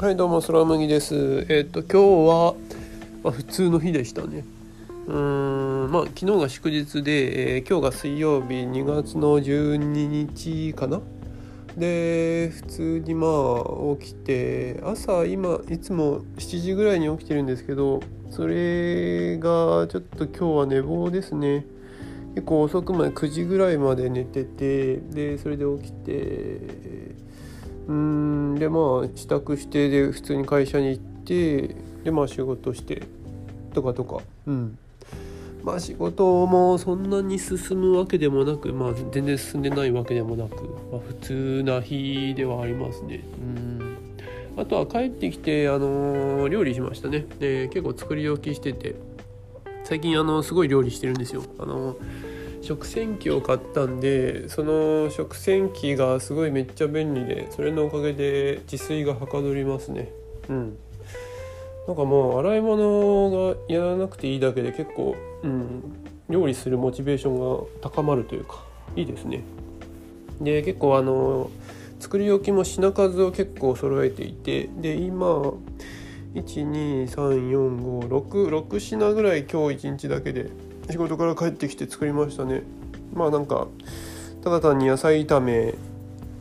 はいどうも空麦です。えっ、と今日は、まあ、普通の日でしたね。うーんまあ昨日が祝日で、えー今日が水曜日2月の12日かな？で普通にまあ起きて朝今いつも7時ぐらいに起きてるんですけどそれがちょっと今日は寝坊ですね。結構遅くまで9時ぐらいまで寝ててでそれで起きてうーんでまあ支度してで普通に会社に行ってでまあ仕事してとかとか。うん。まあ仕事もそんなに進むわけでもなくまあ全然進んでないわけでもなく、まあ、普通な日ではありますね。うん。あとは帰ってきてあのー料理しましたね。で結構作り置きしてて最近あのすごい料理してるんですよ。あの食洗機を買ったんでその食洗機がすごいめっちゃ便利でそれのおかげで自炊がはかどりますね。うん。なんかもう洗い物がやらなくていいだけで結構、うん、料理するモチベーションが高まるというかいいですね。で結構あの作り置きも品数を結構揃えていてで今1234566品ぐらい今日1日だけで仕事から帰ってきて作りましたね。まあなんかただ単に野菜炒め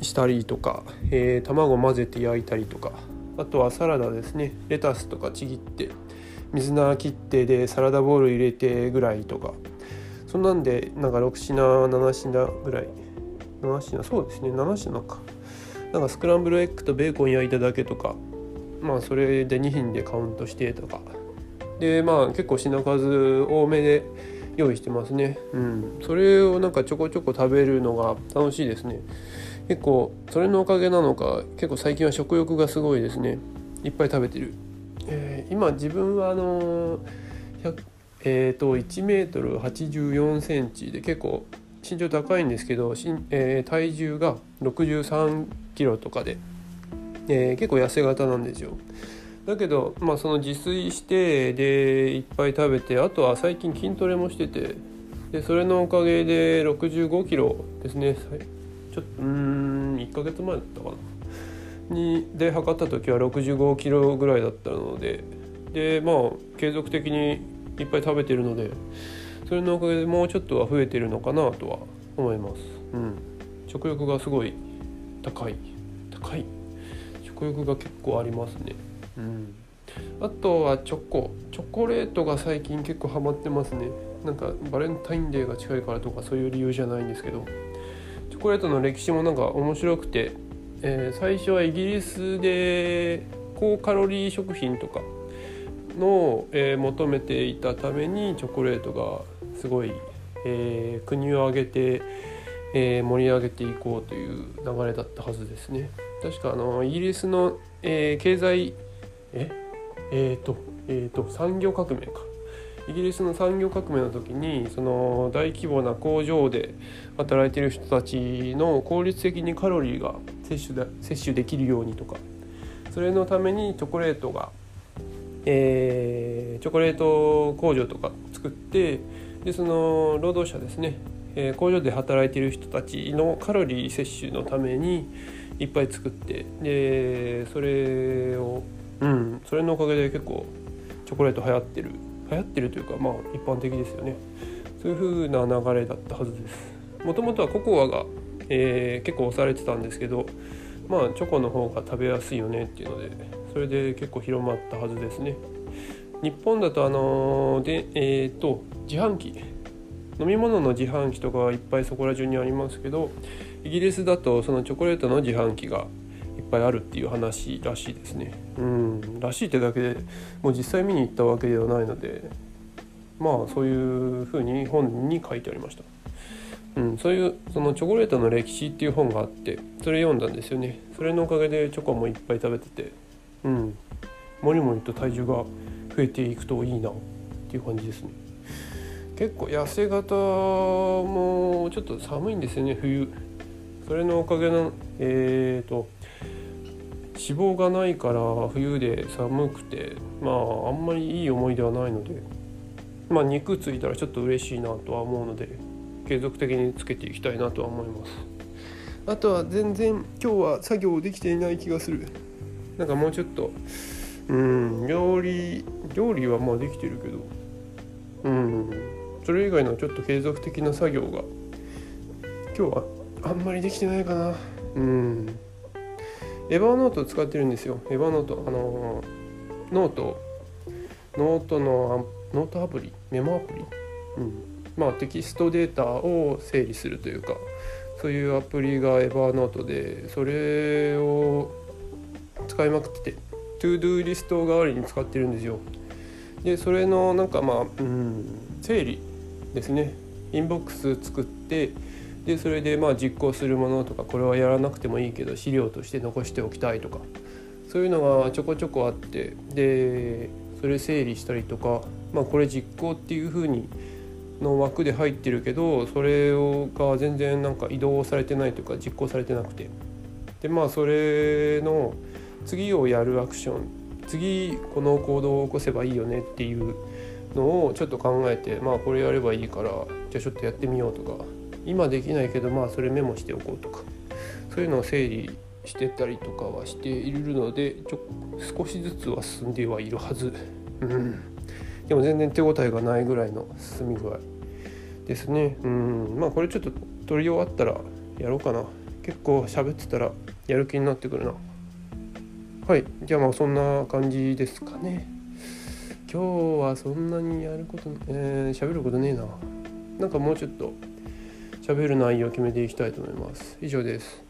したりとか、えー卵混ぜて焼いたりとかあとはサラダですね。レタスとかちぎって水菜切ってでサラダボウル入れてぐらいとか。そんなんでなんか6品7品ぐらい。7品そうですね。7品か。なんかスクランブルエッグとベーコン焼いただけとか。まあそれで2品でカウントしてとか。でまあ結構品数多めで用意してますね。うん。それをなんかちょこちょこ食べるのが楽しいですね。結構それのおかげなのか結構最近は食欲がすごいですね。いっぱい食べてる、えー今自分はあのえーと、と1メートル84センチで結構身長高いんですけど、えー体重が63キロとかで、えー結構痩せ型なんですよ。だけど、まあ、その自炊してでいっぱい食べてあとは最近筋トレもしててでそれのおかげで65キロですね。ちょっとうん1ヶ月前だったかな。にで測った時は65キロぐらいだったのででまあ継続的にいっぱい食べてるのでそれのおかげでもうちょっとは増えてるのかなとは思います。うん。食欲がすごい高い。高い。食欲が結構ありますね。うん。あとはチョコ。チョコレートが最近結構ハマってますね。なんかバレンタインデーが近いからとかそういう理由じゃないんですけど。チョコレートの歴史もなんか面白くて、えー最初はイギリスで高カロリー食品とかの、えー求めていたためにチョコレートがすごい、えー国を挙げて、えー盛り上げていこうという流れだったはずですね。確かあのイギリスの、え経済え？えーとえーと産業革命か。イギリスの産業革命の時にその大規模な工場で働いてる人たちの効率的にカロリーが摂取で摂取できるようにとか。それのためにチョコレートが、えーチョコレート工場とか作ってでその労働者ですね、えー工場で働いてる人たちのカロリー摂取のためにいっぱい作ってでそれをそれのおかげで結構チョコレート流行ってる。流行ってるというかまあ一般的ですよね。そういう風な流れだったはずです。もともとはココアが、えー結構押されてたんですけどまあチョコの方が食べやすいよねっていうのでそれで結構広まったはずですね。日本だとあのーでえっ、と自販機。飲み物の自販機とかはいっぱいそこら中にありますけどイギリスだとそのチョコレートの自販機がぱいあるっていう話らしいですね。うん。らしいってだけでもう実際見に行ったわけではないのでまあそういうふうに本に書いてありました。うん、そういうそのチョコレートの歴史っていう本があってそれ読んだんですよね。それのおかげでチョコもいっぱい食べててうん。もりもりと体重が増えていくといいなっていう感じですね。結構痩せ型もちょっと寒いんですよね冬。それのおかげのえー、と脂肪がないから冬で寒くてまああんまりいい思い出はないのでまあ肉ついたらちょっと嬉しいなとは思うので継続的につけていきたいなとは思います。あとは全然今日は作業できていない気がする。なんかもうちょっとうん料理料理はまあできてるけどうんそれ以外のちょっと継続的な作業が今日はあんまりできてないかな。うん Evernote 使ってるんですよ。 Evernote あのノート。ノートのノートアプリ？メモアプリ、うん、まあテキストデータを整理するというかそういうアプリが Evernote でそれを使いまくってて ToDo リスト代わりに使ってるんですよ。でそれのなんかまあうん整理ですね。 inbox 作ってでそれでまあ実行するものとかこれはやらなくてもいいけど資料として残しておきたいとかそういうのがちょこちょこあってでそれ整理したりとかまあこれ実行っていう風にの枠で入ってるけどそれをが全然なんか移動されてないというか実行されてなくて。でまあそれの次をやるアクション次この行動を起こせばいいよねっていうのをちょっと考えてまあこれやればいいからじゃあちょっとやってみようとか今できないけどまあそれメモしておこうとかそういうのを整理してたりとかはしているのでちょ少しずつは進んではいるはず、うん、でも全然手応えがないぐらいの進み具合ですね。うん。まあこれちょっと取り終わったらやろうかな。結構喋ってたらやる気になってくるな。はい。じゃあまあそんな感じですかね。今日はそんなにやることえー、喋ることねえな。なんかもうちょっと喋る内容を決めていきたいと思います。以上です。